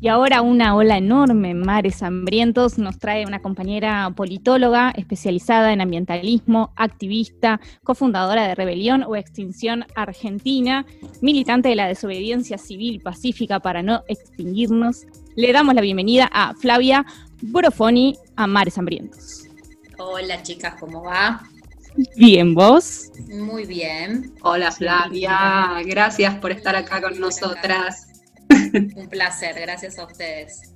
Y ahora una ola enorme en mares hambrientos nos trae una compañera politóloga especializada en ambientalismo, activista, cofundadora de Rebelión o Extinción Argentina, militante de la desobediencia civil pacífica para no extinguirnos. Le damos la bienvenida a Flavia Borofoni a Mares Hambrientos. Hola chicas, ¿cómo va? Bien, ¿vos? Muy bien. Hola Flavia, gracias por estar acá con nosotras. Un placer, gracias a ustedes.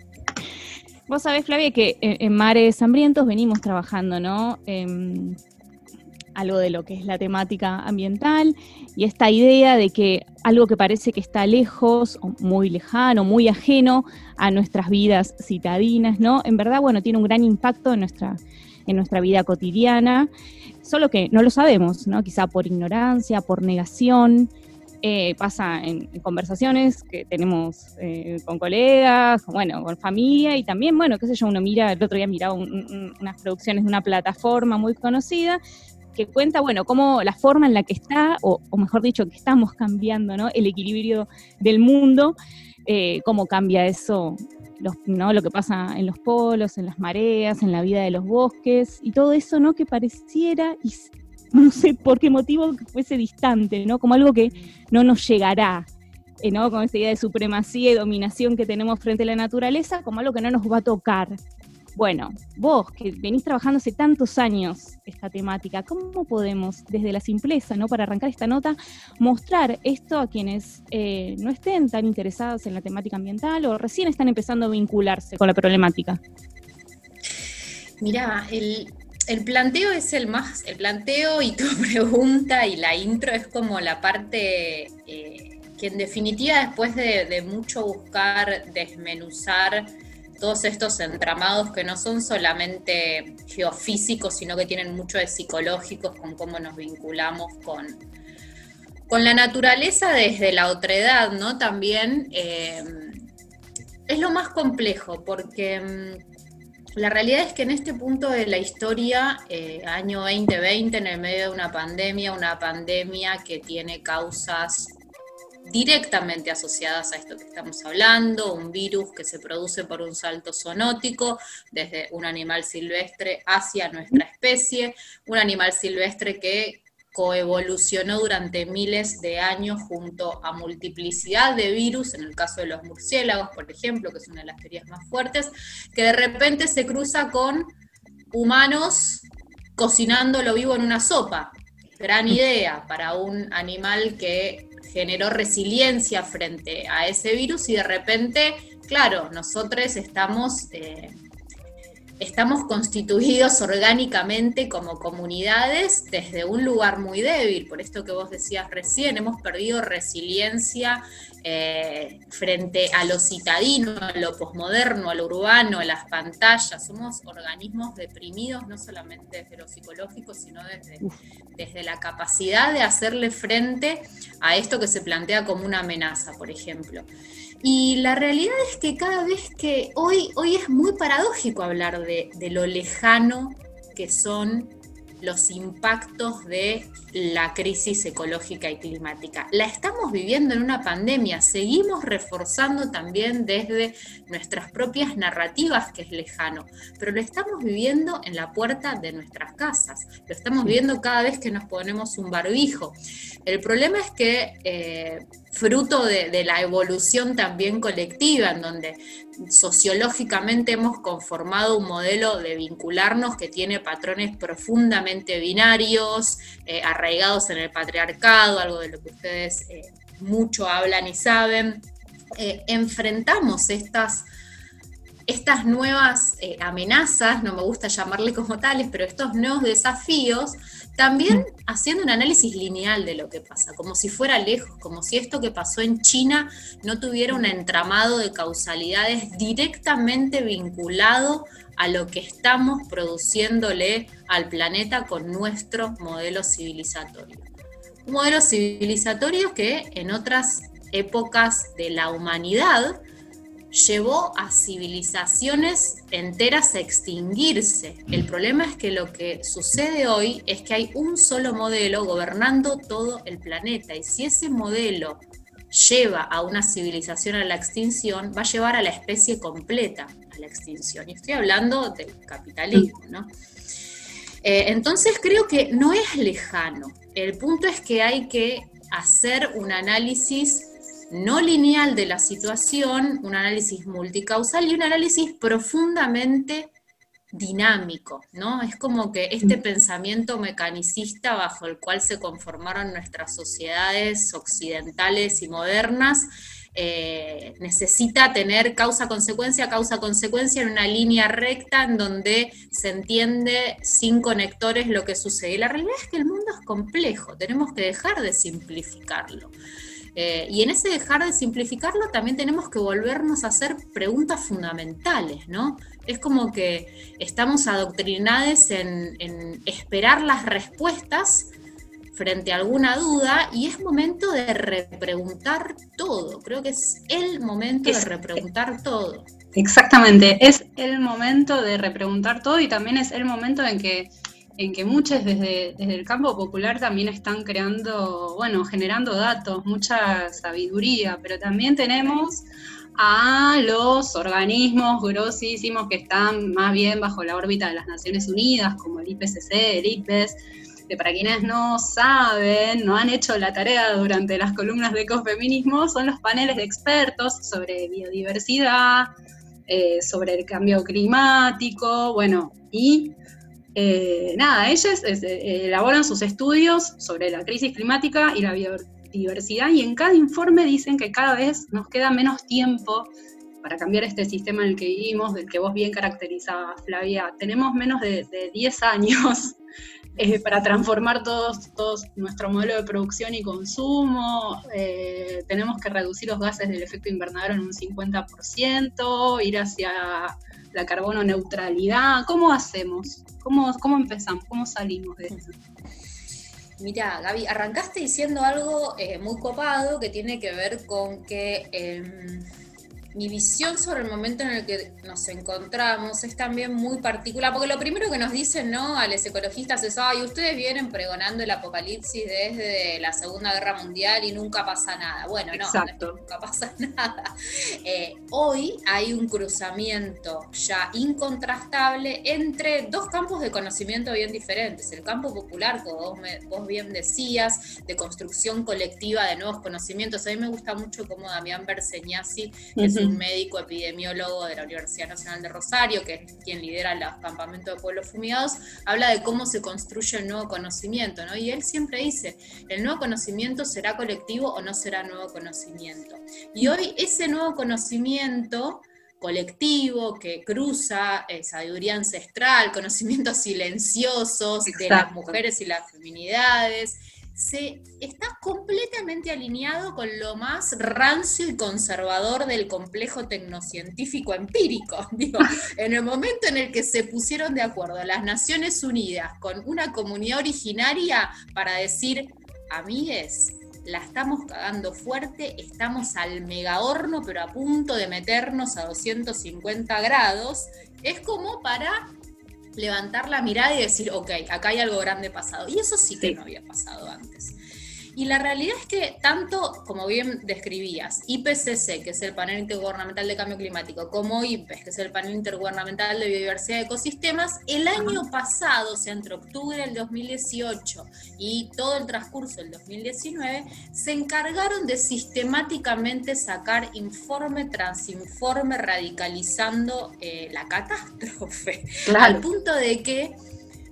Vos sabés, Flavia, que en, Mares Hambrientos venimos trabajando, ¿no? algo de lo que es la temática ambiental y esta idea de que algo que parece que está lejos, o muy lejano, muy ajeno a nuestras vidas citadinas, ¿no? En verdad, bueno, tiene un gran impacto en nuestra, en nuestra vida cotidiana, solo que no lo sabemos, ¿no? Quizá por ignorancia, por negación, eh, pasa en, conversaciones que tenemos eh, con colegas, bueno, con familia y también, bueno, qué sé yo, uno mira, el otro día miraba unas producciones de una plataforma muy conocida que cuenta, bueno, cómo la forma en la que está, o, mejor dicho, que estamos cambiando, ¿no? El equilibrio del mundo, eh, cómo cambia eso, ¿no? Lo que pasa en los polos, en las mareas, en la vida de los bosques, y todo eso, ¿no? Que pareciera y no sé por qué motivo que fuese distante, ¿no? Como algo que no nos llegará, eh, ¿no? Con esta idea de supremacía y dominación que tenemos frente a la naturaleza, como algo que no nos va a tocar. Bueno, vos que venís trabajando hace tantos años esta temática, ¿cómo podemos, desde la simpleza, ¿no? para arrancar esta nota, mostrar esto a quienes eh, no estén tan interesados en la temática ambiental o recién están empezando a vincularse con la problemática? Mira, el, el planteo es el más, el planteo y tu pregunta y la intro es como la parte eh, que en definitiva después de, mucho buscar desmenuzar todos estos entramados que no son solamente geofísicos, sino que tienen mucho de psicológicos con cómo nos vinculamos con, con la naturaleza desde la otredad, ¿no? También eh, es lo más complejo, porque mm, la realidad es que en este punto de la historia, eh, año 2020, en el medio de una pandemia, una pandemia que tiene causas directamente asociadas a esto que estamos hablando, un virus que se produce por un salto zoonótico desde un animal silvestre hacia nuestra especie, un animal silvestre que coevolucionó durante miles de años junto a multiplicidad de virus, en el caso de los murciélagos, por ejemplo, que es una de las teorías más fuertes, que de repente se cruza con humanos cocinando lo vivo en una sopa. Gran idea para un animal que generó resiliencia frente a ese virus y de repente, claro, nosotros estamos... Eh, estamos constituidos orgánicamente como comunidades desde un lugar muy débil, por esto que vos decías recién, hemos perdido resiliencia eh, frente a lo citadino, a lo posmoderno, a lo urbano, a las pantallas, somos organismos deprimidos no solamente desde lo psicológico, sino desde, desde la capacidad de hacerle frente a esto que se plantea como una amenaza, por ejemplo. Y la realidad es que cada vez que hoy, hoy es muy paradójico hablar de, de lo lejano que son los impactos de la crisis ecológica y climática. La estamos viviendo en una pandemia, seguimos reforzando también desde nuestras propias narrativas que es lejano, pero lo estamos viviendo en la puerta de nuestras casas, lo estamos viendo cada vez que nos ponemos un barbijo. El problema es que eh, fruto de, la evolución también colectiva, en donde sociológicamente hemos conformado un modelo de vincularnos que tiene patrones profundamente binarios, eh, arraigados en el patriarcado, algo de lo que ustedes eh, mucho hablan y saben. Eh, enfrentamos estas estas nuevas amenazas, no me gusta llamarle como tales, pero estos nuevos desafíos también haciendo un análisis lineal de lo que pasa, como si fuera lejos, como si esto que pasó en China no tuviera un entramado de causalidades directamente vinculado a lo que estamos produciéndole al planeta con nuestro modelo civilizatorio. Un modelo civilizatorio que en otras épocas de la humanidad llevó a civilizaciones enteras a extinguirse. El problema es que lo que sucede hoy es que hay un solo modelo gobernando todo el planeta y si ese modelo lleva a una civilización a la extinción, va a llevar a la especie completa a la extinción. Y estoy hablando del capitalismo, ¿no? Eh, entonces creo que no es lejano. El punto es que hay que hacer un análisis no lineal de la situación, un análisis multicausal y un análisis profundamente dinámico, ¿no? Es como que este mm. pensamiento mecanicista bajo el cual se conformaron nuestras sociedades occidentales y modernas eh, necesita tener causa-consecuencia, causa-consecuencia en una línea recta en donde se entiende sin conectores lo que sucede. Y la realidad es que el mundo es complejo, tenemos que dejar de simplificarlo. Eh, y en ese dejar de simplificarlo también tenemos que volvernos a hacer preguntas fundamentales, ¿no? Es como que estamos adoctrinados en, esperar las respuestas frente a alguna duda y es momento de repreguntar todo. Creo que es el momento de repreguntar todo. Exactamente, es el momento de repreguntar todo y también es el momento en que en que muchos desde, el campo popular también están creando, bueno, generando datos, mucha sabiduría, pero también tenemos a los organismos grosísimos que están más bien bajo la órbita de las Naciones Unidas, como el IPCC, el IPES, que para quienes no saben, no han hecho la tarea durante las columnas de ecofeminismo, son los paneles de expertos sobre biodiversidad, eh, sobre el cambio climático, bueno, y eh, nada, ellas eh, elaboran sus estudios sobre la crisis climática y la biodiversidad y en cada informe dicen que cada vez nos queda menos tiempo para cambiar este sistema en el que vivimos, del que vos bien caracterizabas, Flavia. Tenemos menos de, 10 años eh, para transformar todos, todos, nuestro modelo de producción y consumo. tenemos que reducir los gases del efecto invernadero en un 50%, ir hacia la carbono neutralidad. ¿Cómo hacemos? ¿Cómo, cómo empezamos? ¿Cómo salimos de eso? Mira, Gaby, arrancaste diciendo algo eh, muy copado que tiene que ver con que em, mi visión sobre el momento en el que nos encontramos es también muy particular, porque lo primero que nos dicen, ¿no? A los ecologistas es, ay, ustedes vienen pregonando el apocalipsis desde la Segunda Guerra Mundial y nunca pasa nada. Bueno, no, nunca pasa nada. Eh, hoy hay un cruzamiento ya incontrastable entre dos campos de conocimiento bien diferentes. El campo popular, como vos, bien decías, de construcción colectiva de nuevos conocimientos. A mí me gusta mucho como Damián Berseñasi, que es un médico epidemiólogo de la Universidad Nacional de Rosario, que es quien lidera los campamentos de pueblos fumigados, habla de cómo se construye el nuevo conocimiento, ¿no? Y él siempre dice, el nuevo conocimiento será colectivo o no será nuevo conocimiento. Y hoy ese nuevo conocimiento colectivo que cruza eh, sabiduría ancestral, conocimientos silenciosos de las mujeres y las feminidades, se está completamente alineado con lo más rancio y conservador del complejo tecnocientífico empírico. Digo, en el momento en el que se pusieron de acuerdo las Naciones Unidas con una comunidad originaria para decir, amigues, la estamos cagando fuerte, estamos al mega horno, pero a punto de meternos a 250 grados, es como para levantar la mirada y decir, ok, acá hay algo grande pasado. Y eso sí que no había pasado antes. Y la realidad es que tanto, como bien describías, IPCC, que es el panel intergubernamental de cambio climático, como IPES, que es el panel intergubernamental de biodiversidad de ecosistemas, el año pasado, o sea, entre octubre del 2018 y todo el transcurso del 2019, se encargaron de sistemáticamente sacar informe tras informe radicalizando eh, la catástrofe, al punto de que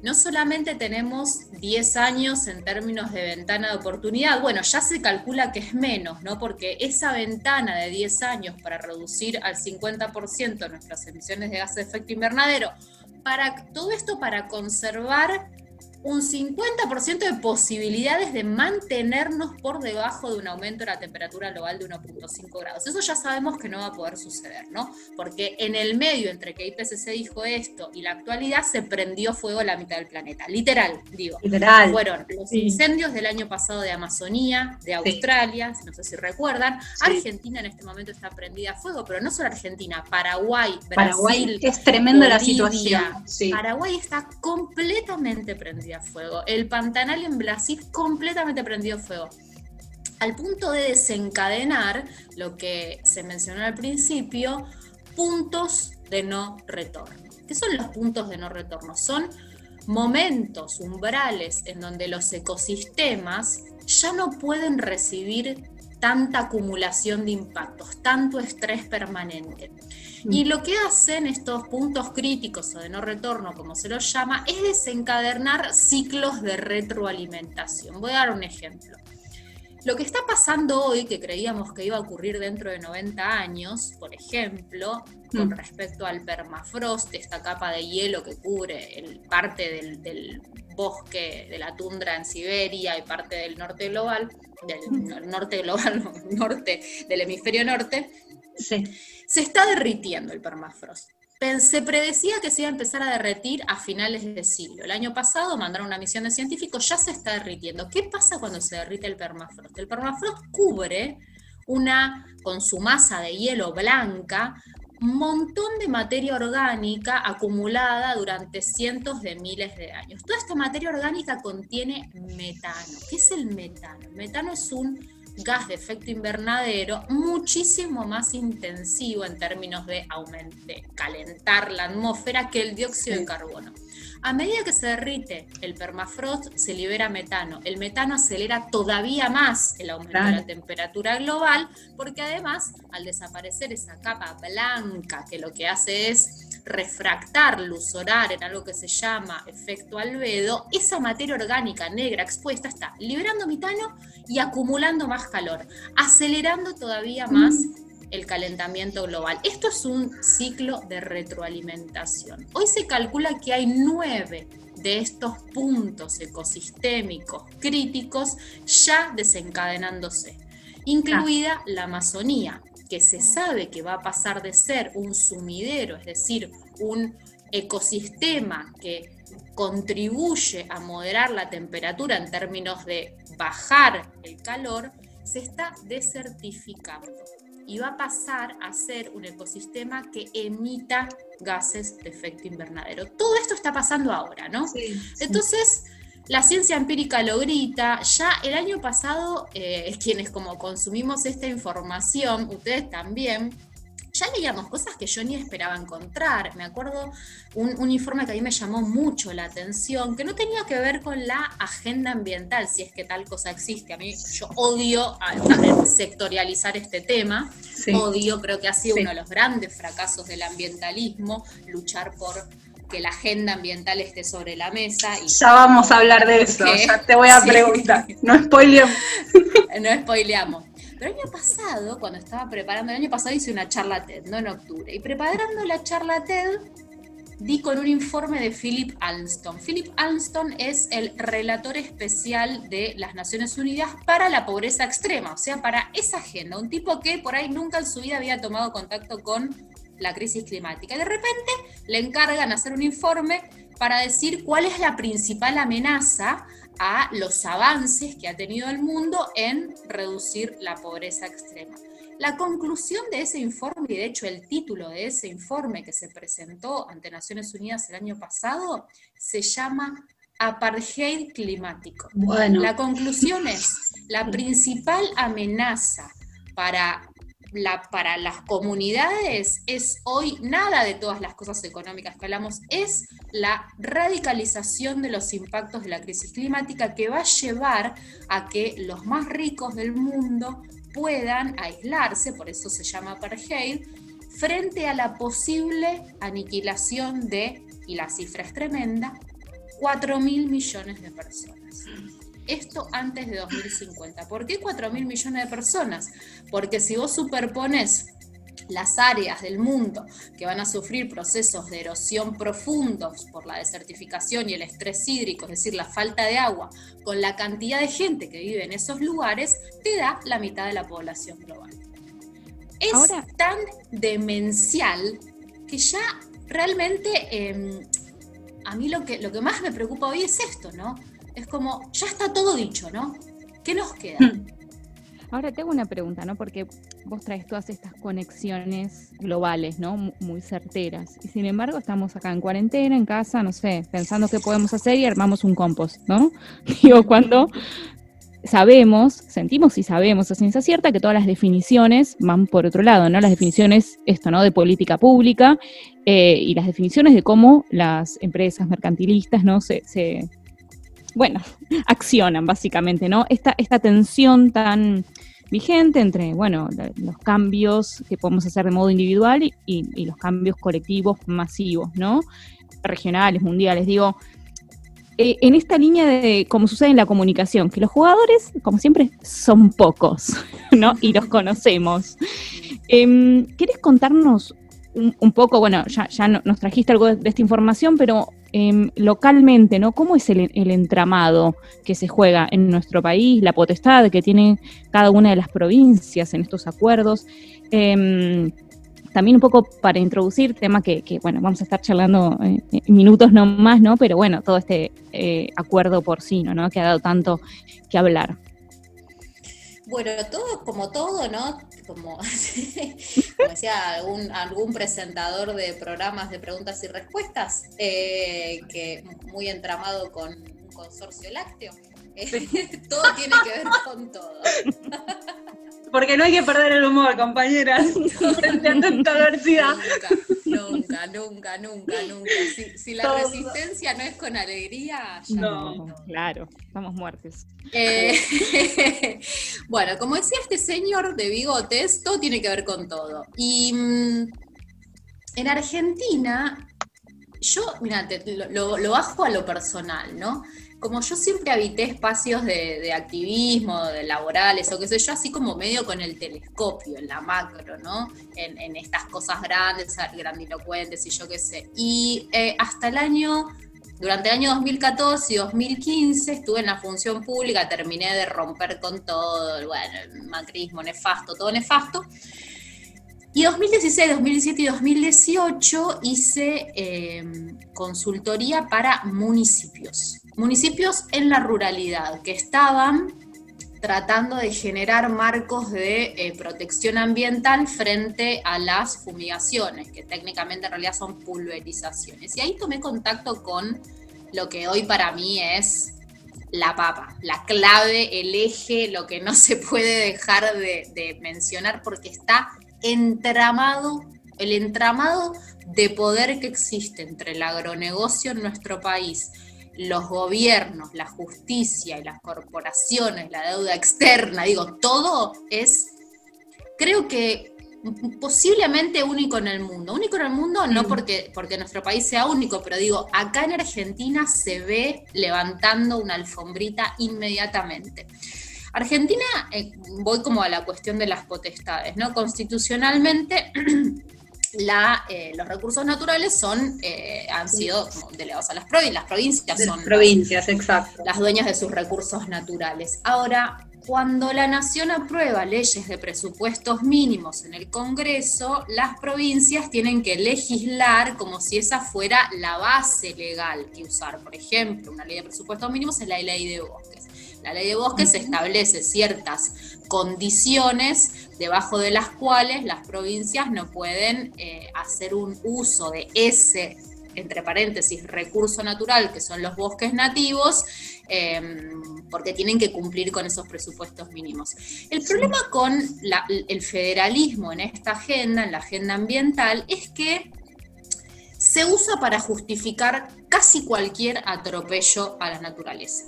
no solamente tenemos 10 años en términos de ventana de oportunidad, bueno, ya se calcula que es menos, ¿no? Porque esa ventana de 10 años para reducir al 50% nuestras emisiones de gases de efecto invernadero, para todo esto para conservar un 50% de posibilidades de mantenernos por debajo de un aumento de la temperatura global de 1.5 grados. Eso ya sabemos que no va a poder suceder, ¿no? Porque en el medio entre que IPCC dijo esto y la actualidad se prendió fuego la mitad del planeta. Literal, digo. Literal. Fueron los incendios del año pasado de Amazonía, de Australia, no sé si recuerdan. Argentina en este momento está prendida a fuego, pero no solo Argentina, Paraguay, Brasil. Paraguay es tremenda la situación. Paraguay está completamente prendida fuego. El Pantanal en Brasil completamente prendió fuego. Al punto de desencadenar lo que se mencionó al principio, puntos de no retorno. ¿Qué son los puntos de no retorno? Son momentos, umbrales en donde los ecosistemas ya no pueden recibir tanta acumulación de impactos, tanto estrés permanente. Y lo que hacen estos puntos críticos o de no retorno, como se los llama, es desencadenar ciclos de retroalimentación. Voy a dar un ejemplo. Lo que está pasando hoy, que creíamos que iba a ocurrir dentro de 90 años, por ejemplo, con mm. respecto al permafrost, esta capa de hielo que cubre el, parte del, del, bosque de la tundra en Siberia y parte del norte global, del norte global, norte del hemisferio norte, sí se está derritiendo el permafrost. Se predecía que se iba a empezar a derretir a finales de siglo. El año pasado mandaron una misión de científicos, ya se está derritiendo. ¿Qué pasa cuando se derrite el permafrost? El permafrost cubre una, con su masa de hielo blanca, un montón de materia orgánica acumulada durante cientos de miles de años. Toda esta materia orgánica contiene metano. ¿Qué es el metano? El metano es un gas de efecto invernadero muchísimo más intensivo en términos de, de calentar la atmósfera que el dióxido de carbono. A medida que se derrite el permafrost, se libera metano. El metano acelera todavía más el aumento de la temperatura global, porque además, al desaparecer esa capa blanca, que lo que hace es refractar luz solar en algo que se llama efecto albedo, esa materia orgánica negra expuesta está liberando metano y acumulando más calor, acelerando todavía más el calentamiento global. Esto es un ciclo de retroalimentación. Hoy se calcula que hay nueve de estos puntos ecosistémicos críticos ya desencadenándose, incluida la Amazonía, que se sabe que va a pasar de ser un sumidero, es decir, un ecosistema que contribuye a moderar la temperatura en términos de bajar el calor, se está desertificando y va a pasar a ser un ecosistema que emita gases de efecto invernadero. Todo esto está pasando ahora, ¿no? Entonces, la ciencia empírica lo grita. Ya el año pasado, eh, quienes como consumimos esta información, ustedes también, ya leíamos cosas que yo ni esperaba encontrar. Me acuerdo un, informe que a mí me llamó mucho la atención, que no tenía que ver con la agenda ambiental, si es que tal cosa existe. A mí yo odio sectorializar este tema, odio, creo que ha sido uno de los grandes fracasos del ambientalismo, luchar por que la agenda ambiental esté sobre la mesa. Y ya vamos a hablar de eso, ya te voy a preguntar. No spoileamos. no spoileamos. Pero el año pasado, cuando estaba preparando, el año pasado hice una charla TED, no en octubre, y preparando la charla TED, di con un informe de Philip Alston. Philip Alston es el relator especial de las Naciones Unidas para la pobreza extrema, o sea, para esa agenda, un tipo que por ahí nunca en su vida había tomado contacto con la crisis climática. Y de repente le encargan hacer un informe para decir cuál es la principal amenaza a los avances que ha tenido el mundo en reducir la pobreza extrema. La conclusión de ese informe, y de hecho el título de ese informe que se presentó ante Naciones Unidas el año pasado, se llama Apartheid climático. Bueno. La conclusión es, la principal amenaza para para las comunidades es hoy nada de todas las cosas económicas que hablamos, es la radicalización de los impactos de la crisis climática que va a llevar a que los más ricos del mundo puedan aislarse, por eso se llama apartheid, frente a la posible aniquilación de, y la cifra es tremenda, 4 mil millones de personas. Esto antes de 2050. ¿Por qué 4 mil millones de personas? Porque si vos superpones las áreas del mundo que van a sufrir procesos de erosión profundos por la desertificación y el estrés hídrico, es decir, la falta de agua, con la cantidad de gente que vive en esos lugares, te da la mitad de la población global. Es tan demencial que ya realmente em, a mí lo que, lo que más me preocupa hoy es esto, ¿no? Es como, ya está todo dicho, ¿no? ¿Qué nos queda? Hmm. Ahora tengo una pregunta, ¿no? Porque vos traes todas estas conexiones globales, ¿no? Muy certeras. Y sin embargo, estamos acá en cuarentena, en casa, no sé, pensando qué podemos hacer y armamos un compost, ¿no? Digo, cuando sabemos, sentimos y sabemos a ciencia cierta que todas las definiciones van por otro lado, ¿no? Las definiciones, esto, ¿no? De política pública eh, y las definiciones de cómo las empresas mercantilistas, ¿no? Se, se bueno, accionan básicamente, ¿no? Esta, esta tensión tan vigente entre, bueno, los cambios que podemos hacer de modo individual y, los cambios colectivos masivos, ¿no? Regionales, mundiales, digo, eh, en esta línea de, como sucede en la comunicación, que los jugadores, como siempre, son pocos, ¿no? Y los conocemos. Eh, ¿Quieres contarnos un, poco, bueno, ya, ya nos trajiste algo de, esta información, pero em, localmente, ¿no? ¿Cómo es el, entramado que se juega en nuestro país, la potestad que tiene cada una de las provincias en estos acuerdos? Em, también un poco para introducir tema que, bueno, vamos a estar charlando en minutos no más, ¿no? Pero bueno, todo este eh, acuerdo porcino, ¿no? Que ha dado tanto que hablar. Bueno, todo como todo, ¿no? Como, decía algún, algún presentador de programas de preguntas y respuestas, eh, que muy entramado con un consorcio lácteo. todo tiene que ver con todo. Porque no hay que perder el humor, compañeras, frente a tanta adversidad. Nunca, nunca, nunca, nunca. Si, la resistencia no es con alegría, ya no. Claro, estamos muertes. Eh, bueno, como decía este señor de bigotes, todo tiene que ver con todo. Y mm, en Argentina, yo, mira, lo, lo bajo a lo personal, ¿no? Como yo siempre habité espacios de, activismo, de laborales o qué sé yo, así como medio con el telescopio, en la macro, ¿no? En, estas cosas grandes, grandilocuentes y yo qué sé. Y eh, hasta el año, durante el año 2014 y 2015 estuve en la función pública, terminé de romper con todo, bueno, el macrismo nefasto, todo nefasto. Y 2016, 2017 y 2018 hice em, consultoría para municipios, municipios en la ruralidad que estaban tratando de generar marcos de eh, protección ambiental frente a las fumigaciones, que técnicamente en realidad son pulverizaciones. Y ahí tomé contacto con lo que hoy para mí es la papa, la clave, el eje, lo que no se puede dejar de, de mencionar porque está entramado, el entramado de poder que existe entre el agronegocio en nuestro país, los gobiernos, la justicia y las corporaciones, la deuda externa, digo, todo es, creo que posiblemente único en el mundo. Único en el mundo no mm. porque, porque nuestro país sea único, pero digo, acá en Argentina se ve levantando una alfombrita inmediatamente. Argentina, eh, voy como a la cuestión de las potestades, ¿no? Constitucionalmente, la, eh, los recursos naturales son, eh, han sido delegados a las provincias, las provincias son provincias, exacto. las dueñas de sus recursos naturales. Ahora, cuando la nación aprueba leyes de presupuestos mínimos en el Congreso, las provincias tienen que legislar como si esa fuera la base legal que usar. Por ejemplo, una ley de presupuestos mínimos es la ley de bosques. La ley de bosques establece ciertas condiciones debajo de las cuales las provincias no pueden eh, hacer un uso de ese, entre paréntesis, recurso natural que son los bosques nativos, em, porque tienen que cumplir con esos presupuestos mínimos. El problema con el federalismo en esta agenda, en la agenda ambiental, es que se usa para justificar casi cualquier atropello a la naturaleza.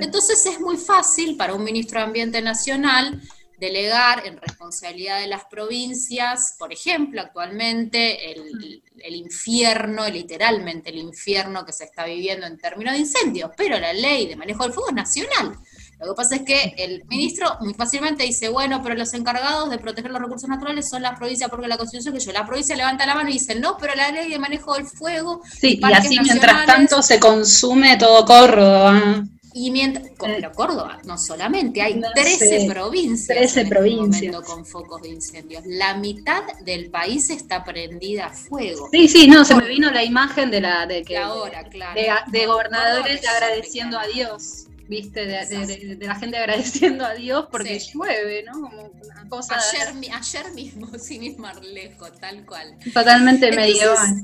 Entonces es muy fácil para un ministro de Ambiente Nacional delegar en responsabilidad de las provincias, por ejemplo, actualmente el, infierno, literalmente el infierno que se está viviendo en términos de incendios, pero la ley de manejo del fuego es nacional. Lo que pasa es que el ministro muy fácilmente dice, bueno, pero los encargados de proteger los recursos naturales son las provincias porque la constitución que yo, la provincia levanta la mano y dice, no, pero la ley de manejo del fuego. Sí, y así mientras tanto se consume todo Córdoba. Y mientras, pero Córdoba, no solamente, hay 13 provincias 13 este provincias. con focos de incendios. La mitad del país está prendida a fuego. Sí, sí, no, se me vino la imagen de la de que ahora, claro. de, gobernadores agradeciendo a Dios. ¿Viste? De, la gente agradeciendo a Dios porque llueve, ¿no? Como una cosa. Ayer, ayer mismo, sin ir más lejos, tal cual. Totalmente medieval.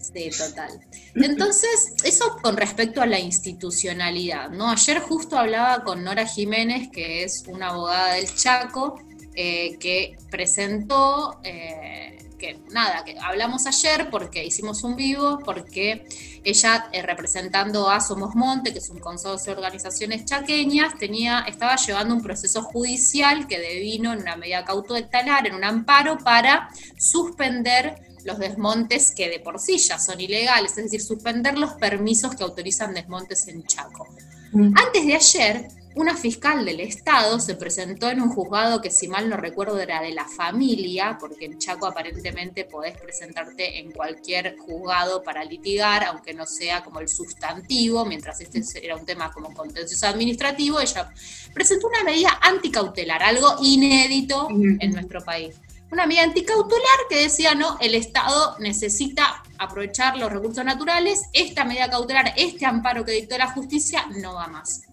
Sí, total. Entonces, eso con respecto a la institucionalidad, ¿no? Ayer justo hablaba con Nora Jiménez, que es una abogada del Chaco, eh, que presentó, eh, que nada, que hablamos ayer porque hicimos un vivo, porque ella eh, representando a Somos Monte, que es un consorcio de organizaciones chaqueñas, tenía, estaba llevando un proceso judicial que devino en una medida cautelar, en un amparo para suspender los desmontes que de por sí ya son ilegales, es decir, suspender los permisos que autorizan desmontes en Chaco. Mm. Antes de ayer, una fiscal del Estado se presentó en un juzgado que si mal no recuerdo era de la familia, porque en Chaco aparentemente podés presentarte en cualquier juzgado para litigar, aunque no sea como el sustantivo, mientras este era un tema como contencioso administrativo, ella presentó una medida anticautelar, algo inédito en nuestro país una medida anticautelar que decía, no, el Estado necesita aprovechar los recursos naturales, esta medida cautelar, este amparo que dictó la justicia, no va más.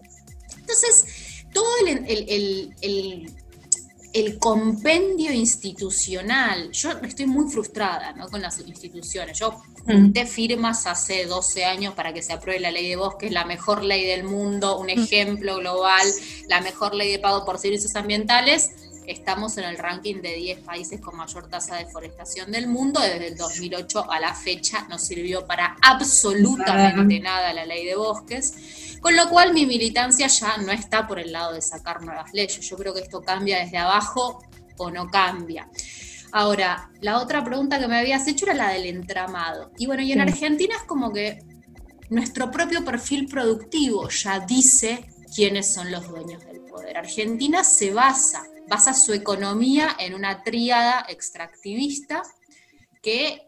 Entonces, todo el, el, compendio institucional, yo estoy muy frustrada con las instituciones, yo junté firmas hace 12 años para que se apruebe la ley de bosques, la mejor ley del mundo, un ejemplo global, la mejor ley de pago por servicios ambientales, Estamos en el ranking de 10 países con mayor tasa de deforestación del mundo. Desde el 2008 a la fecha no sirvió para absolutamente nada la ley de bosques. Con lo cual mi militancia ya no está por el lado de sacar nuevas leyes. Yo creo que esto cambia desde abajo o no cambia. Ahora, la otra pregunta que me habías hecho era la del entramado. Y bueno, y en Argentina es como que nuestro propio perfil productivo ya dice quiénes son los dueños del poder. Argentina se basa basa su economía en una tríada extractivista que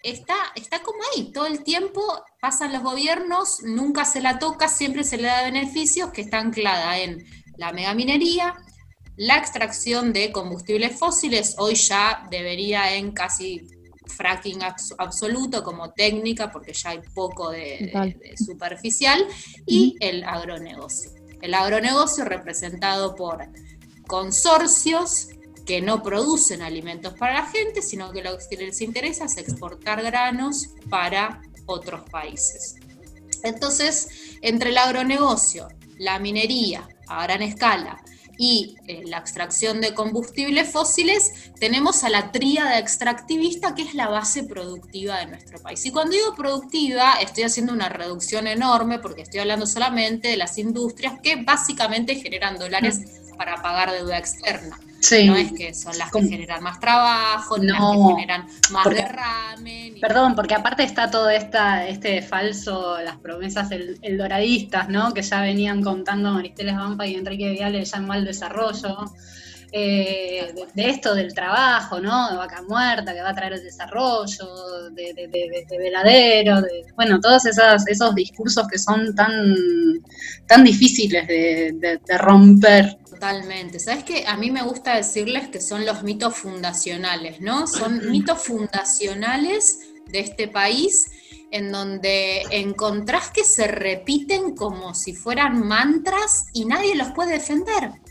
está, está como ahí, todo el tiempo pasan los gobiernos, nunca se la toca, siempre se le da beneficios, que está anclada en la megaminería, la extracción de combustibles fósiles, hoy ya debería en casi fracking absoluto como técnica, porque ya hay poco de, de superficial, y el agronegocio. El agronegocio representado por consorcios que no producen alimentos para la gente, sino que lo que les interesa es exportar granos para otros países. Entonces, entre el agronegocio, la minería a gran escala y eh, la extracción de combustibles fósiles, tenemos a la tríada extractivista que es la base productiva de nuestro país. Y cuando digo productiva, estoy haciendo una reducción enorme porque estoy hablando solamente de las industrias que básicamente generan dólares para pagar deuda externa. No es que son las que generan más trabajo, no, las que generan más derrame. Perdón, porque aparte está todo esta, este falso, las promesas el, doradistas, ¿no? Que ya venían contando Maristeles Bampa y Enrique Viale ya en mal desarrollo. Eh, de, esto del trabajo, ¿no? De vaca muerta, que va a traer el desarrollo, de, veladero, de, bueno, todos esos, esos discursos que son tan, tan difíciles de, romper. Totalmente. ¿Sabes qué? A mí me gusta decirles que son los mitos fundacionales, ¿no? Son mitos fundacionales de este país en donde encontrás que se repiten como si fueran mantras y nadie los puede defender.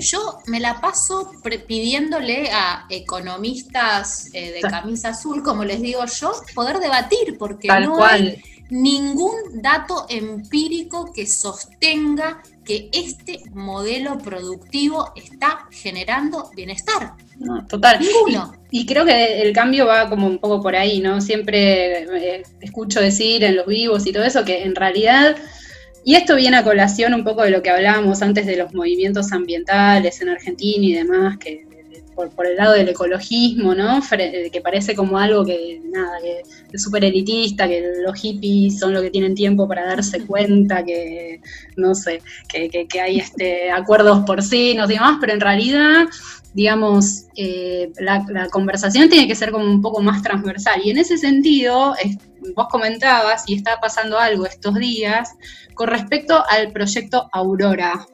Yo me la paso pidiéndole a economistas eh, de camisa azul, como les digo yo, poder debatir, porque no hay ningún dato empírico que sostenga que este modelo productivo está generando bienestar. No, total. Ninguno. Y, creo que el cambio va como un poco por ahí, ¿no? Siempre eh, escucho decir en los vivos y todo eso que en realidad y esto viene a colación un poco de lo que hablábamos antes de los movimientos ambientales en Argentina y demás, que por, el lado del ecologismo, ¿no? Que parece como algo que, nada, que es súper elitista, que los hippies son los que tienen tiempo para darse cuenta, que, no sé, que, hay este, acuerdos por sí, no demás, pero en realidad, digamos, eh, la, conversación tiene que ser como un poco más transversal. Y en ese sentido, vos comentabas, y está pasando algo estos días, con respecto al proyecto Aurora,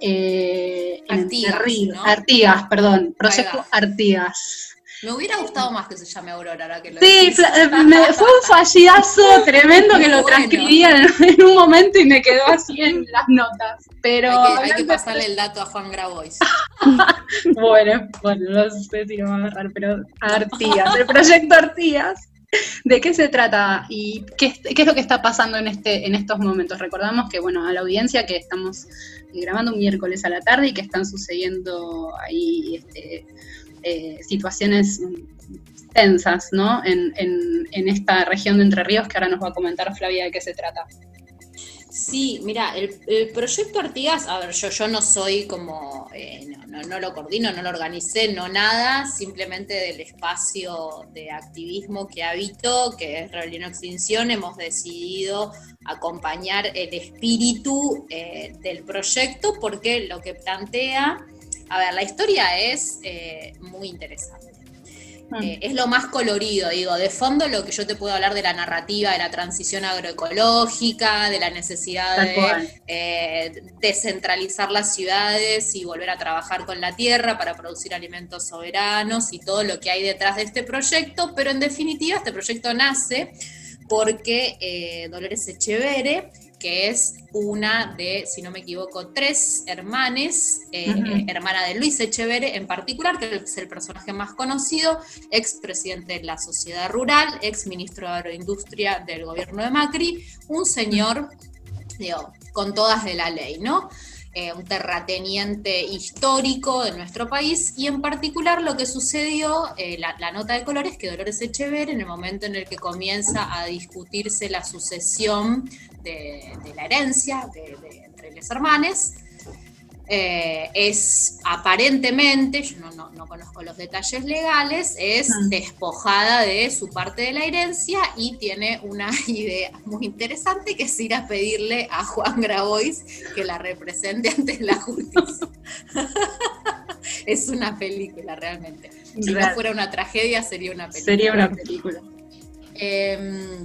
eh, Artigas, Artigas, perdón, Proyecto Artigas. Me hubiera gustado más que se llame Aurora, que lo Sí, eh, fue un fallidazo tremendo que lo transcribía en, un momento y me quedó así en las notas. Pero hay que, pasarle el dato a Juan Grabois. bueno, bueno, no sé si lo va a agarrar, pero Artigas, el proyecto Artigas. ¿De qué se trata y qué, es lo que está pasando en, este, en estos momentos? Recordamos que, bueno, a la audiencia que estamos eh, grabando un miércoles a la tarde y que están sucediendo ahí este, eh, situaciones tensas, ¿no? En, en esta región de Entre Ríos que ahora nos va a comentar Flavia de qué se trata. Sí, mira, el, proyecto Artigas, a ver, yo, yo no soy como, eh, no, lo coordino, no lo organicé, no nada, simplemente del espacio de activismo que habito, que es Rebelión Extinción, hemos decidido acompañar el espíritu eh, del proyecto porque lo que plantea, a ver, la historia es eh, muy interesante. Mm. Eh, es lo más colorido, digo, de fondo lo que yo te puedo hablar de la narrativa de la transición agroecológica, de la necesidad de eh, descentralizar las ciudades y volver a trabajar con la tierra para producir alimentos soberanos y todo lo que hay detrás de este proyecto, pero en definitiva este proyecto nace porque eh, Dolores Echevere que es una de, si no me equivoco, tres hermanes, eh, hermana de Luis Echevere en particular, que es el personaje más conocido, ex presidente de la sociedad rural, ex ministro de Agroindustria del gobierno de Macri, un señor, digo, con todas de la ley, ¿no? Eh, un terrateniente histórico de nuestro país y en particular lo que sucedió, eh, la, nota de colores, que Dolores Echever, en el momento en el que comienza a discutirse la sucesión de, la herencia entre los hermanos, eh, es aparentemente, yo no, conozco los detalles legales, es ah. despojada de su parte de la herencia y tiene una idea muy interesante que es ir a pedirle a Juan Grabois que la represente ante la justicia. es una película realmente. Si no fuera una tragedia, sería una película. Sería una película. Em,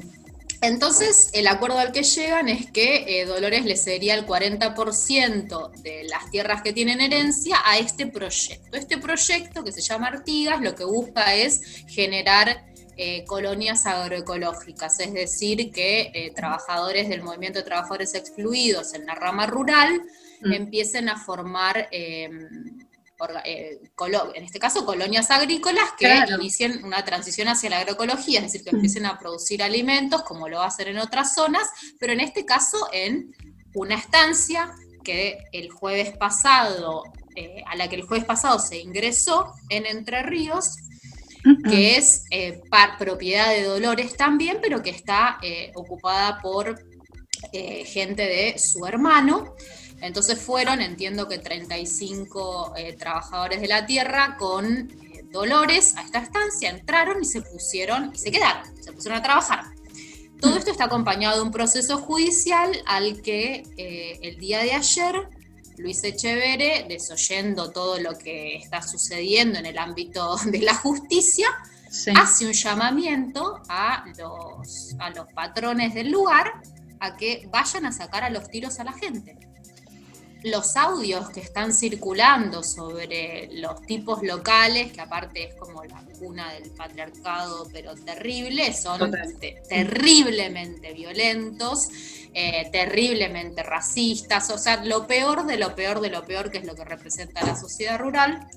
entonces, el acuerdo al que llegan es que eh, Dolores le cedería el 40% de las tierras que tienen herencia a este proyecto. Este proyecto, que se llama Artigas, lo que busca es generar eh, colonias agroecológicas, es decir, que eh, trabajadores del movimiento de trabajadores excluidos en la rama rural mm. empiecen a formar eh, en este caso colonias agrícolas que inicien una transición hacia la agroecología, es decir, que empiecen a producir alimentos como lo hacen en otras zonas, pero en este caso en una estancia que el jueves pasado, eh, a la que el jueves pasado se ingresó en Entre Ríos, que es eh, propiedad de Dolores también, pero que está ocupada por gente de su hermano. Entonces fueron, entiendo que 35 eh, trabajadores de la tierra con eh, dolores a esta estancia, entraron y se pusieron, y se quedaron, se pusieron a trabajar. Todo esto está acompañado de un proceso judicial al que eh, el día de ayer Luis Echevere, desoyendo todo lo que está sucediendo en el ámbito de la justicia, hace un llamamiento a los, a los patrones del lugar a que vayan a sacar a los tiros a la gente los audios que están circulando sobre los tipos locales, que aparte es como la cuna del patriarcado, pero terrible, son terriblemente violentos, eh, terriblemente racistas, o sea, lo peor de lo peor de lo peor que es lo que representa la sociedad rural.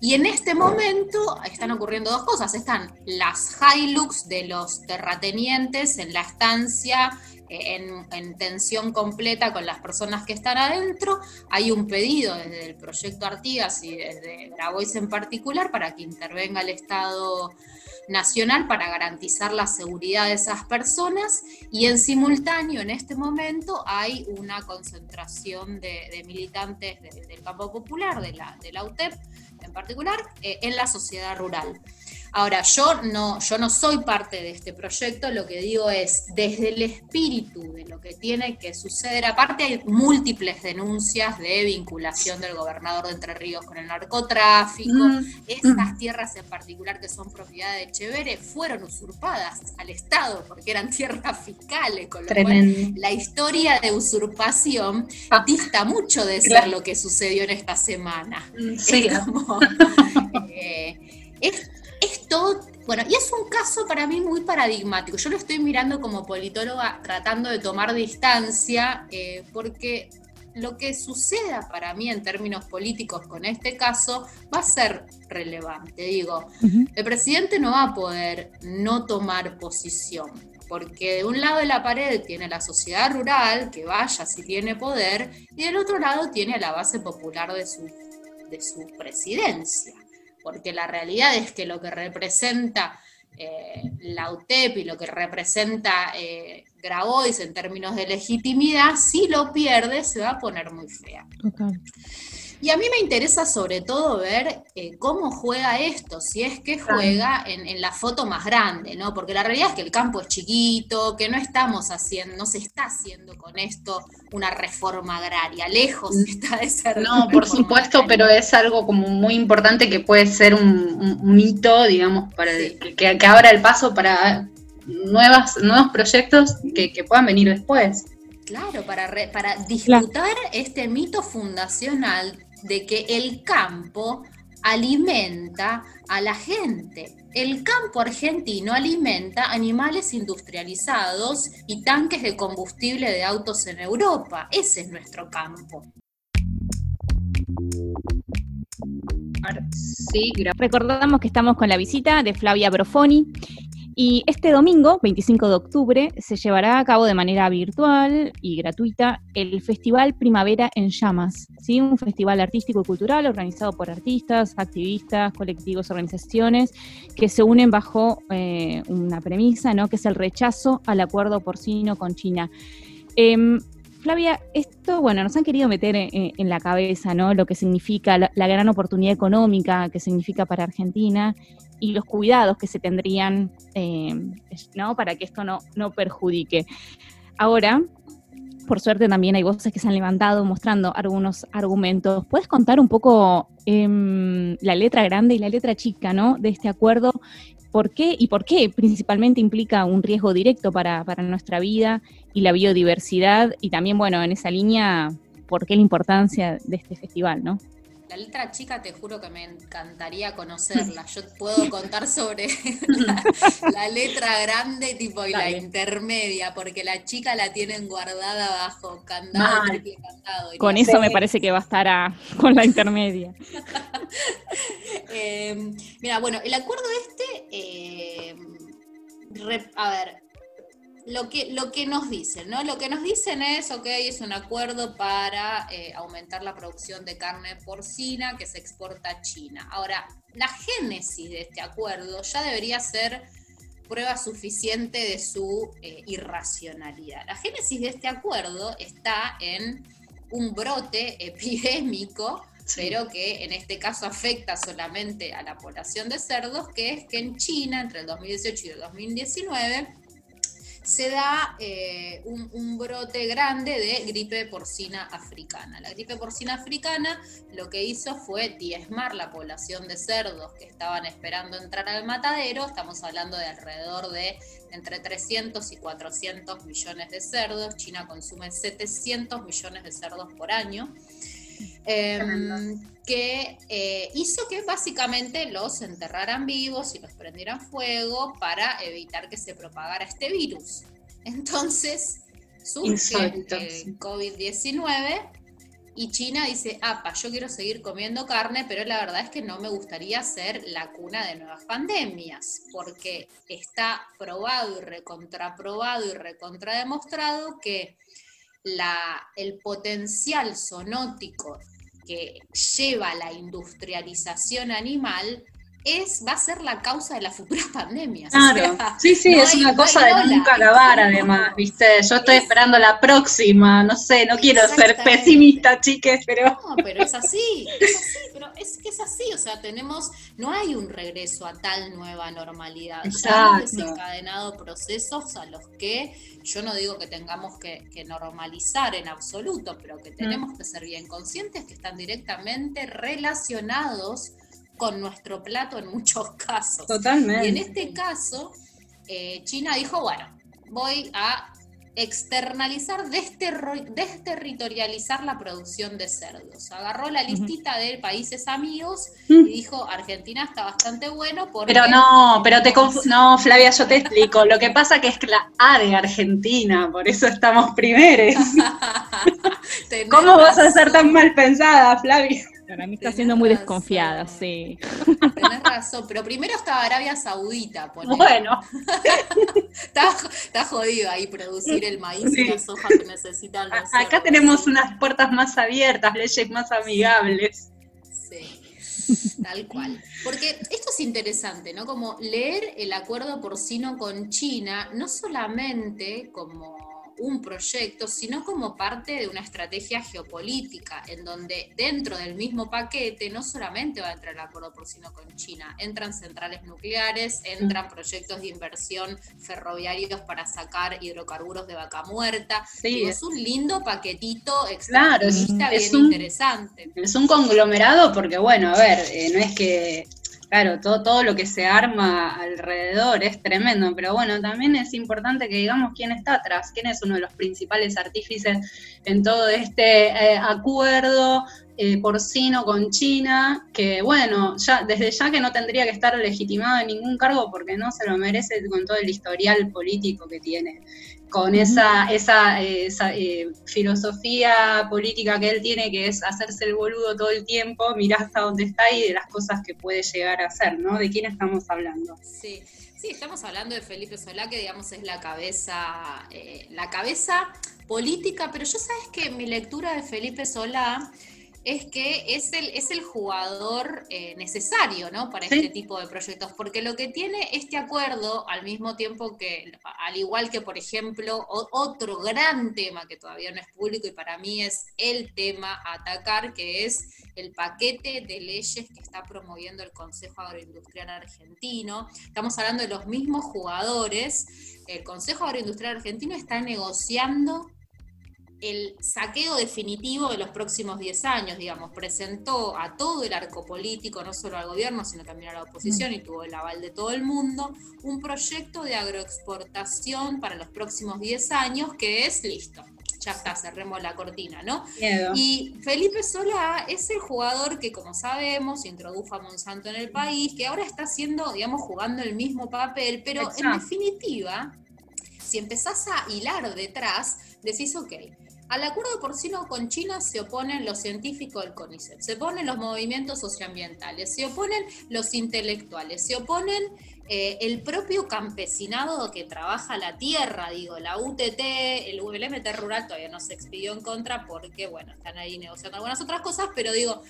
Y en este momento están ocurriendo dos cosas. Están las Hilux de los terratenientes en la estancia en, tensión completa con las personas que están adentro. Hay un pedido desde el proyecto Artigas y desde Grabois en particular para que intervenga el Estado nacional para garantizar la seguridad de esas personas y en simultáneo en este momento hay una concentración de, militantes del campo popular, de la, UTEP, en particular, eh, en la sociedad rural. Ahora, yo no, yo no soy parte de este proyecto, lo que digo es, desde el espíritu de lo que tiene que suceder, aparte hay múltiples denuncias de vinculación del gobernador de Entre Ríos con el narcotráfico, mm. estas tierras en particular que son propiedad de Echeverre fueron usurpadas al Estado porque eran tierras fiscales, con lo cual la historia de usurpación ah. dista mucho de ser lo que sucedió en esta semana. Mm, sí. Es como, eh, esto, bueno, y es un caso para mí muy paradigmático. Yo lo estoy mirando como politóloga tratando de tomar distancia, eh, porque lo que suceda para mí en términos políticos con este caso va a ser relevante. Digo, el presidente no va a poder no tomar posición, porque de un lado de la pared tiene la sociedad rural, que vaya si tiene poder, y del otro lado tiene la base popular de su, de su presidencia porque la realidad es que lo que representa eh, la UTEP y lo que representa eh, Grabois en términos de legitimidad, si lo pierde se va a poner muy fea. Y a mí me interesa sobre todo ver eh, cómo juega esto, si es que juega en, la foto más grande, ¿no? Porque la realidad es que el campo es chiquito, que no estamos haciendo, no se está haciendo con esto una reforma agraria, lejos mm. está de ser. No, por supuesto, pero es algo como muy importante que puede ser un, hito, digamos, para que, abra el paso para nuevas, nuevos proyectos que, puedan venir después. Claro, para, para disfrutar este mito fundacional de que el campo alimenta a la gente. El campo argentino alimenta animales industrializados y tanques de combustible de autos en Europa. Ese es nuestro campo. Sí, recordamos que estamos con la visita de Flavia Brofoni, y este domingo, 25 de octubre, se llevará a cabo de manera virtual y gratuita el Festival Primavera en Llamas, ¿sí? un festival artístico y cultural organizado por artistas, activistas, colectivos, organizaciones que se unen bajo eh, una premisa, ¿no? que es el rechazo al acuerdo porcino con China. Em, Flavia, esto, bueno, nos han querido meter en, la cabeza, ¿no? Lo que significa la, gran oportunidad económica que significa para Argentina y los cuidados que se tendrían, eh, ¿no? Para que esto no, no perjudique. Ahora, por suerte también hay voces que se han levantado mostrando algunos argumentos. ¿Puedes contar un poco em, la letra grande y la letra chica, ¿no? De este acuerdo. ¿Por qué y por qué principalmente implica un riesgo directo para, para nuestra vida y la biodiversidad? Y también, bueno, en esa línea, ¿por qué la importancia de este festival, ¿no? La letra chica te juro que me encantaría conocerla. Yo puedo contar sobre la, letra grande tipo y la intermedia, porque la chica la tienen guardada bajo candado, candado. Con eso me parece que va a estar con la intermedia. Em, mira, bueno, el acuerdo este, em, a ver, lo que, lo que nos dicen, ¿no? Lo que nos dicen es, ok, es un acuerdo para eh, aumentar la producción de carne porcina que se exporta a China. Ahora, la génesis de este acuerdo ya debería ser prueba suficiente de su eh, irracionalidad. La génesis de este acuerdo está en un brote epidémico, pero que en este caso afecta solamente a la población de cerdos, que es que en China, entre el 2018 y el 2019, se da eh, un, brote grande de gripe porcina africana. La gripe porcina africana lo que hizo fue diezmar la población de cerdos que estaban esperando entrar al matadero. Estamos hablando de alrededor de entre 300 y 400 millones de cerdos. China consume 700 millones de cerdos por año. Em, que eh, hizo que básicamente los enterraran vivos y los prendieran fuego para evitar que se propagara este virus. Entonces surge el COVID-19 y China dice, apa, yo quiero seguir comiendo carne, pero la verdad es que no me gustaría ser la cuna de nuevas pandemias, porque está probado y recontraprobado y recontrademostrado que el potencial zoonótico que lleva la industrialización animal es, va a ser la causa de las futuras pandemias. Claro, sí, sí, es una cosa de nunca acabar además, ¿viste? Yo estoy esperando la próxima, no sé, no quiero ser pesimista, chiques, pero... No, pero es así, es así, pero es que es así, o sea, tenemos, no hay un regreso a tal nueva normalidad, ya han desencadenado procesos a los que yo no digo que tengamos que, normalizar en absoluto, pero que mm. tenemos que ser bien conscientes que están directamente relacionados con nuestro plato en muchos casos. Totalmente. Y en este caso, eh, China dijo, bueno, voy a externalizar, desterritorializar la producción de cerdos. Agarró la listita de países amigos y dijo, Argentina está bastante bueno porque... Pero no, pero te no, Flavia, yo te explico. Lo que pasa que es la A de Argentina, por eso estamos primeros. ¿Cómo vas a ser tan mal pensada, Flavia? Para mí está siendo muy desconfiada, sí. Tenés razón, pero primero estaba Arabia Saudita. Bueno. está, jodido ahí producir el maíz y la soja que necesitan los Acá tenemos unas puertas más abiertas, leyes más amigables. Sí, tal cual. Porque esto es interesante, ¿no? Como leer el acuerdo porcino con China, no solamente como un proyecto, sino como parte de una estrategia geopolítica, en donde dentro del mismo paquete no solamente va a entrar el acuerdo porcino con China, entran centrales nucleares, entran proyectos de inversión ferroviarios para sacar hidrocarburos de vaca muerta. es un lindo paquetito claro, bien interesante. Es un conglomerado porque, bueno, a ver, eh, no es que Claro, todo, todo lo que se arma alrededor es tremendo, pero bueno, también es importante que digamos quién está atrás, quién es uno de los principales artífices en todo este eh, acuerdo eh, porcino con China, que bueno, ya desde ya que no tendría que estar legitimado en ningún cargo porque no se lo merece con todo el historial político que tiene con esa, esa, eh, filosofía política que él tiene, que es hacerse el boludo todo el tiempo, mirar hasta dónde está y de las cosas que puede llegar a hacer, ¿no? ¿De quién estamos hablando? Sí, sí, estamos hablando de Felipe Solá, que digamos es la cabeza, eh, la cabeza política, pero yo sabes que mi lectura de Felipe Solá es que es el, es el jugador eh, necesario ¿no? para este tipo de proyectos, porque lo que tiene este acuerdo, al mismo tiempo que, al igual que, por ejemplo, otro gran tema que todavía no es público y para mí es el tema a atacar, que es el paquete de leyes que está promoviendo el Consejo Agroindustrial Argentino. Estamos hablando de los mismos jugadores. El Consejo Agroindustrial Argentino está negociando el saqueo definitivo de los próximos 10 años, digamos, presentó a todo el arco político, no solo al gobierno, sino también a la oposición y tuvo el aval de todo el mundo, un proyecto de agroexportación para los próximos 10 años que es listo. Ya está, cerremos la cortina, ¿no? Y Felipe Solá es el jugador que, como sabemos, introdujo a Monsanto en el país, que ahora está haciendo, digamos, jugando el mismo papel, pero en definitiva, si empezás a hilar detrás, decís, ok, al acuerdo porcino con China se oponen los científicos del CONICET, se oponen los movimientos socioambientales, se oponen los intelectuales, se oponen eh, el propio campesinado que trabaja la tierra, digo, la UTT, el, MT rural todavía no se expidió en contra porque, bueno, están ahí negociando algunas otras cosas, pero digo,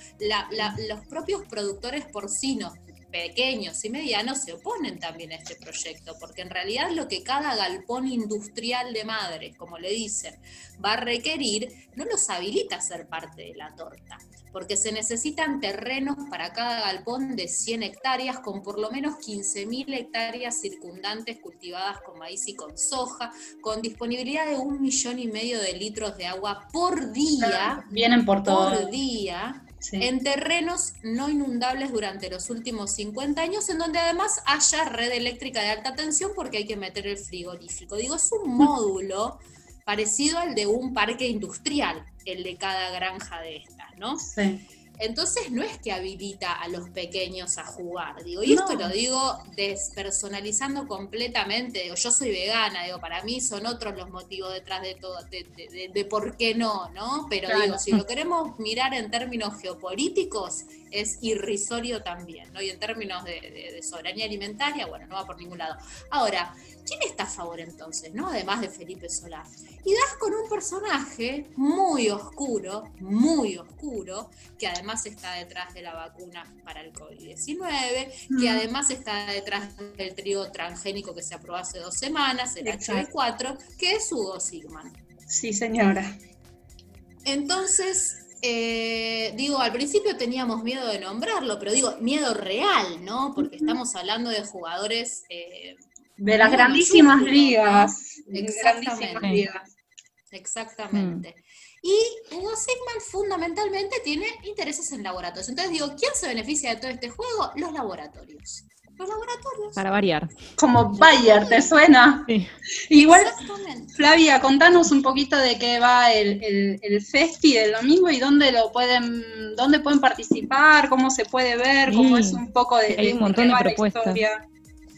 los propios productores porcinos pequeños y medianos se oponen también a este proyecto, porque en realidad lo que cada galpón industrial de madres, como le dicen, va a requerir, no los habilita a ser parte de la torta, porque se necesitan terrenos para cada galpón de 100 hectáreas, con por lo menos 15.000 hectáreas circundantes cultivadas con maíz y con soja, con disponibilidad de un millón y medio de litros de agua por día. Vienen por todo. Por día en terrenos no inundables durante los últimos 50 años, en donde además haya red eléctrica de alta tensión porque hay que meter el frigorífico. Digo, es un módulo parecido al de un parque industrial, el de cada granja de estas, ¿no? Sí. Entonces no es que habilita a los pequeños a jugar, digo, y esto lo digo despersonalizando completamente, digo, yo soy vegana, digo, para mí son otros los motivos detrás de todo, de, por qué no, ¿no? Pero digo, si lo queremos mirar en términos geopolíticos, es irrisorio también, ¿no? Y en términos de, soberanía alimentaria, bueno, no va por ningún lado. Ahora, ¿quién está a favor entonces, no? Además de Felipe Solá. Y das con un personaje muy oscuro, muy oscuro, que además está detrás de la vacuna para el COVID-19, que además está detrás del trigo transgénico que se aprobó hace dos semanas, el HB4, que es Hugo Sigman. Sí, señora. Entonces, eh, digo, al principio teníamos miedo de nombrarlo, pero digo, miedo real, ¿no? Porque estamos hablando de jugadores... Eh, de las grandísimas ligas. Exactamente. Exactamente. Y Hugo Sigman fundamentalmente tiene intereses en laboratorios. Entonces digo, ¿quién se beneficia de todo este juego? Los laboratorios. Los laboratorios. Para variar. Como Bayer, ¿te suena? Sí. Igual, Flavia, contanos un poquito de qué va el, el, festi del domingo y dónde lo pueden, dónde pueden participar, cómo se puede ver, cómo es un poco de, Hay un montón de propuestas.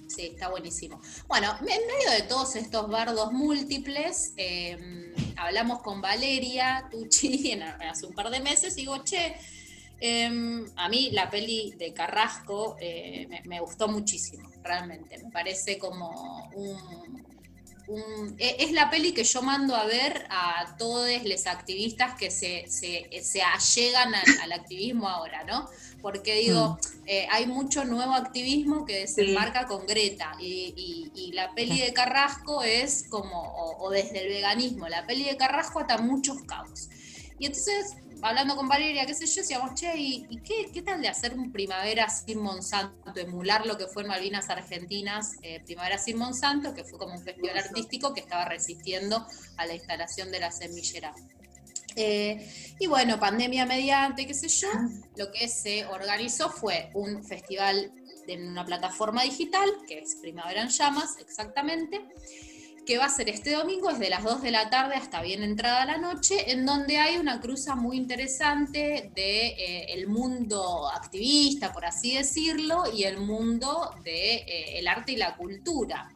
Sí, está buenísimo. Bueno, en medio de todos estos bardos múltiples, em, hablamos con Valeria Tucci hace un par de meses y digo, che, em, a mí la peli de Carrasco eh, me, gustó muchísimo, realmente. Me parece como un, e, es la peli que yo mando a ver a todos los activistas que se, se, allegan al, activismo ahora, ¿no? Porque digo, mm. eh, hay mucho nuevo activismo que desembarca con Greta y, la peli de Carrasco es como, o, o, desde el veganismo, la peli de Carrasco ata muchos caos. Y entonces hablando con Valeria, qué sé yo, decíamos, che, ¿y, qué, tal de hacer un primavera sin Monsanto? Emular lo que fue en Malvinas Argentinas, eh, Primavera sin Monsanto, que fue como un festival artístico que estaba resistiendo a la instalación de la semillera. Eh, y bueno, pandemia mediante, qué sé yo, lo que se organizó fue un festival en una plataforma digital, que es Primavera en Llamas, exactamente, que va a ser este domingo desde las 2 de la tarde hasta bien entrada la noche, en donde hay una cruza muy interesante de eh, el mundo activista, por así decirlo, y el mundo del de, eh, arte y la cultura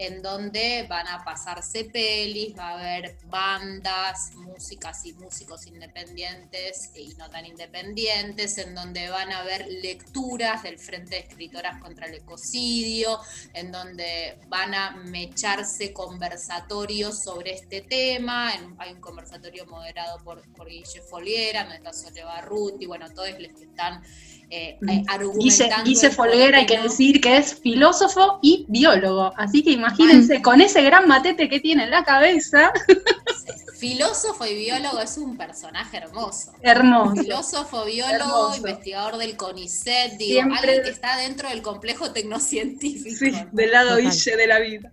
en donde van a pasarse pelis, va a haber bandas, músicas y músicos independientes y no tan independientes, en donde van a haber lecturas del Frente de Escritoras contra el Ecocidio, en donde van a mecharse conversatorios sobre este tema. hay un conversatorio moderado por, por Guille Foliera, donde está Sole Barruti, bueno, todos los que están eh, eh Guille, Folguera, hay que decir que es filósofo y biólogo, así que imagínense con ese gran matete que tiene en la cabeza. Filósofo y biólogo es un personaje hermoso. Hermoso. Filósofo, biólogo, investigador del CONICET, digo, alguien que está dentro del complejo tecnocientífico. Sí, del lado Guille de la vida.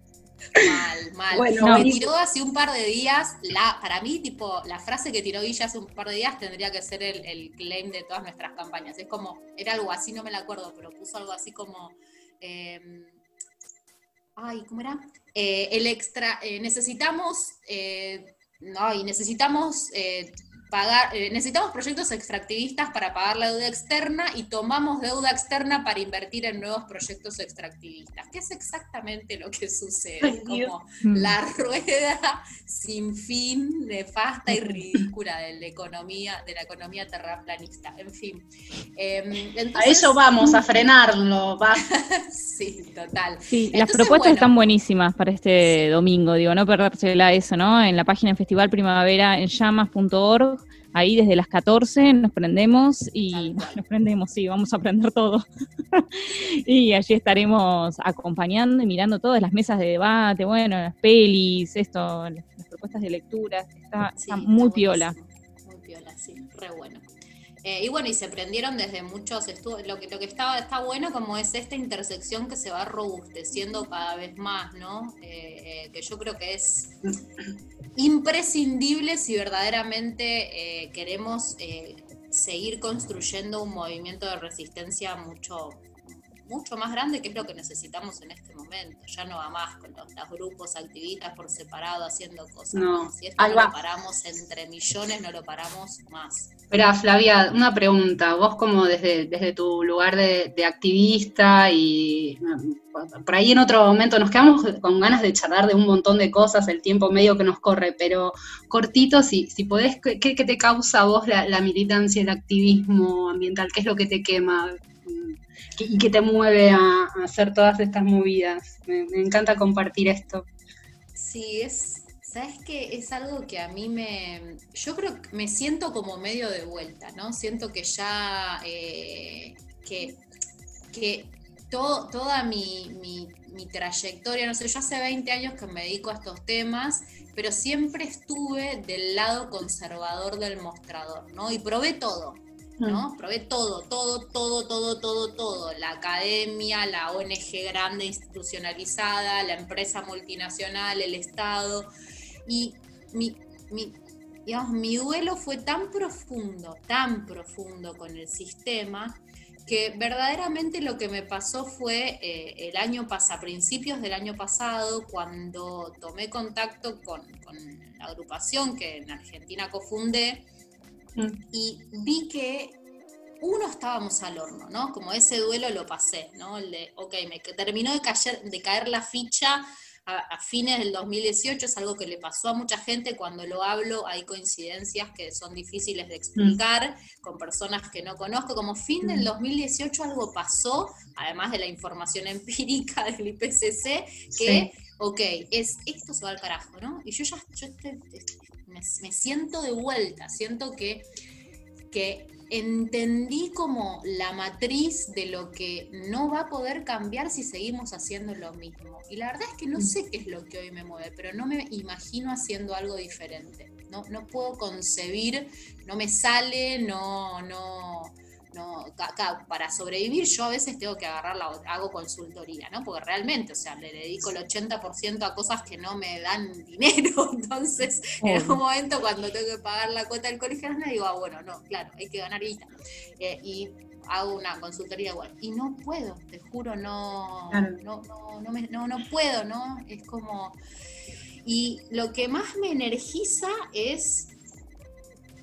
Mal, mal. Bueno, me tiró hace un par de días, la, para mí, tipo, la frase que tiró Guilla hace un par de días tendría que ser el, claim de todas nuestras campañas. Es como, era algo así, no me la acuerdo, pero puso algo así como. Em, ay, ¿cómo era? Eh, el extra. Eh, necesitamos. Eh, no, y necesitamos pagar, eh, necesitamos proyectos extractivistas para pagar la deuda externa y tomamos deuda externa para invertir en nuevos proyectos extractivistas, que es exactamente lo que sucede, como mm. la rueda sin fin, nefasta y ridícula de la economía, de la economía terraplanista. En fin. Em, a eso vamos, a frenarlo. Va. sí, total. Sí, las propuestas están buenísimas para este domingo, digo, no perdérsela eso, ¿no? En la página Festival Primavera en llamas.org ahí desde las 14 nos prendemos y nos prendemos, sí, vamos a aprender todo. y allí estaremos acompañando y mirando todas las mesas de debate, bueno, las pelis, esto, las, propuestas de lectura, está, muy piola. Muy piola, sí, re bueno. Eh, y bueno, y se prendieron desde muchos estudios. Lo que, lo que estaba, está bueno como es esta intersección que se va robusteciendo cada vez más, ¿no? Eh, eh, que yo creo que es imprescindible si verdaderamente queremos seguir construyendo un movimiento de resistencia mucho, mucho más grande, que es lo que necesitamos en este momento. Ya no va más con los, grupos activistas por separado haciendo cosas. No, si esto no lo paramos entre millones, no lo paramos más. Espera, Flavia, una pregunta. Vos como desde, desde tu lugar de, activista y por ahí en otro momento nos quedamos con ganas de charlar de un montón de cosas, el tiempo medio que nos corre, pero cortito, si, si podés, ¿qué, qué te causa a vos la, la militancia, el activismo ambiental? ¿Qué es lo que te quema? Y que te mueve a, hacer todas estas movidas. Me, encanta compartir esto. Sí, es, ¿Sabes qué? Es algo que a mí me. Yo creo que me siento como medio de vuelta, ¿no? Siento que ya. Eh, que, que todo, toda mi, mi, trayectoria, no sé, yo hace 20 años que me dedico a estos temas, pero siempre estuve del lado conservador del mostrador, ¿no? Y probé todo, ¿no? Mm. Probé todo, todo, todo, todo, todo, todo. La academia, la ONG grande institucionalizada, la empresa multinacional, el Estado. Y mi, mi, digamos, mi duelo fue tan profundo, tan profundo con el sistema, que verdaderamente lo que me pasó fue eh, el año pasado, a principios del año pasado, cuando tomé contacto con, la agrupación que en Argentina cofundé, mm. y vi que uno estábamos al horno, ¿no? Como ese duelo lo pasé, ¿no? El de, ok, me terminó de caer, de caer la ficha a, fines del 2018, es algo que le pasó a mucha gente, cuando lo hablo hay coincidencias que son difíciles de explicar mm. con personas que no conozco, como fin del 2018 mm. algo pasó, además de la información empírica del IPCC, que, ok, es, esto se va al carajo, ¿no? Y yo ya me, me siento de vuelta, siento que que entendí como la matriz de lo que no va a poder cambiar si seguimos haciendo lo mismo. Y la verdad es que no mm. sé qué es lo que hoy me mueve, pero no me imagino haciendo algo diferente. No, no puedo concebir, no me sale, no, no, no, para sobrevivir yo a veces tengo que agarrar la, hago consultoría, ¿no? Porque realmente, o sea, le dedico el 80% a cosas que no me dan dinero, entonces en un momento cuando tengo que pagar la cuota del colegio, no digo, ah, bueno, no, claro, hay que ganar guita. Eh, y hago una consultoría igual. Y no puedo, te juro, no, no, no, no, me, no, no puedo, ¿no? Es como... Y lo que más me energiza es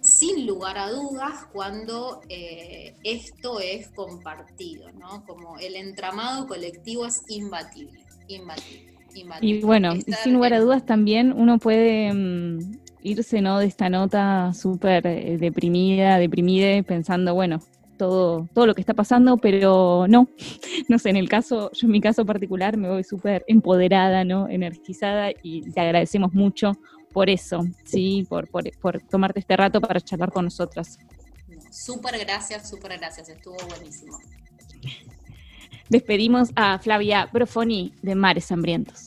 sin lugar a dudas cuando eh, esto es compartido, ¿no? Como el entramado colectivo es imbatible, imbatible. Y bueno, sin lugar a dudas también uno puede mm, irse ¿no? de esta nota súper eh, deprimida, deprimida, pensando, bueno, todo, todo lo que está pasando, pero no, no sé, en el caso, yo en mi caso particular me voy súper empoderada, ¿no? energizada y te agradecemos mucho por eso, ¿sí? Por, por, por tomarte este rato para charlar con nosotras. Súper gracias, súper gracias, estuvo buenísimo. Despedimos a Flavia Brofoni de Mares Hambrientos.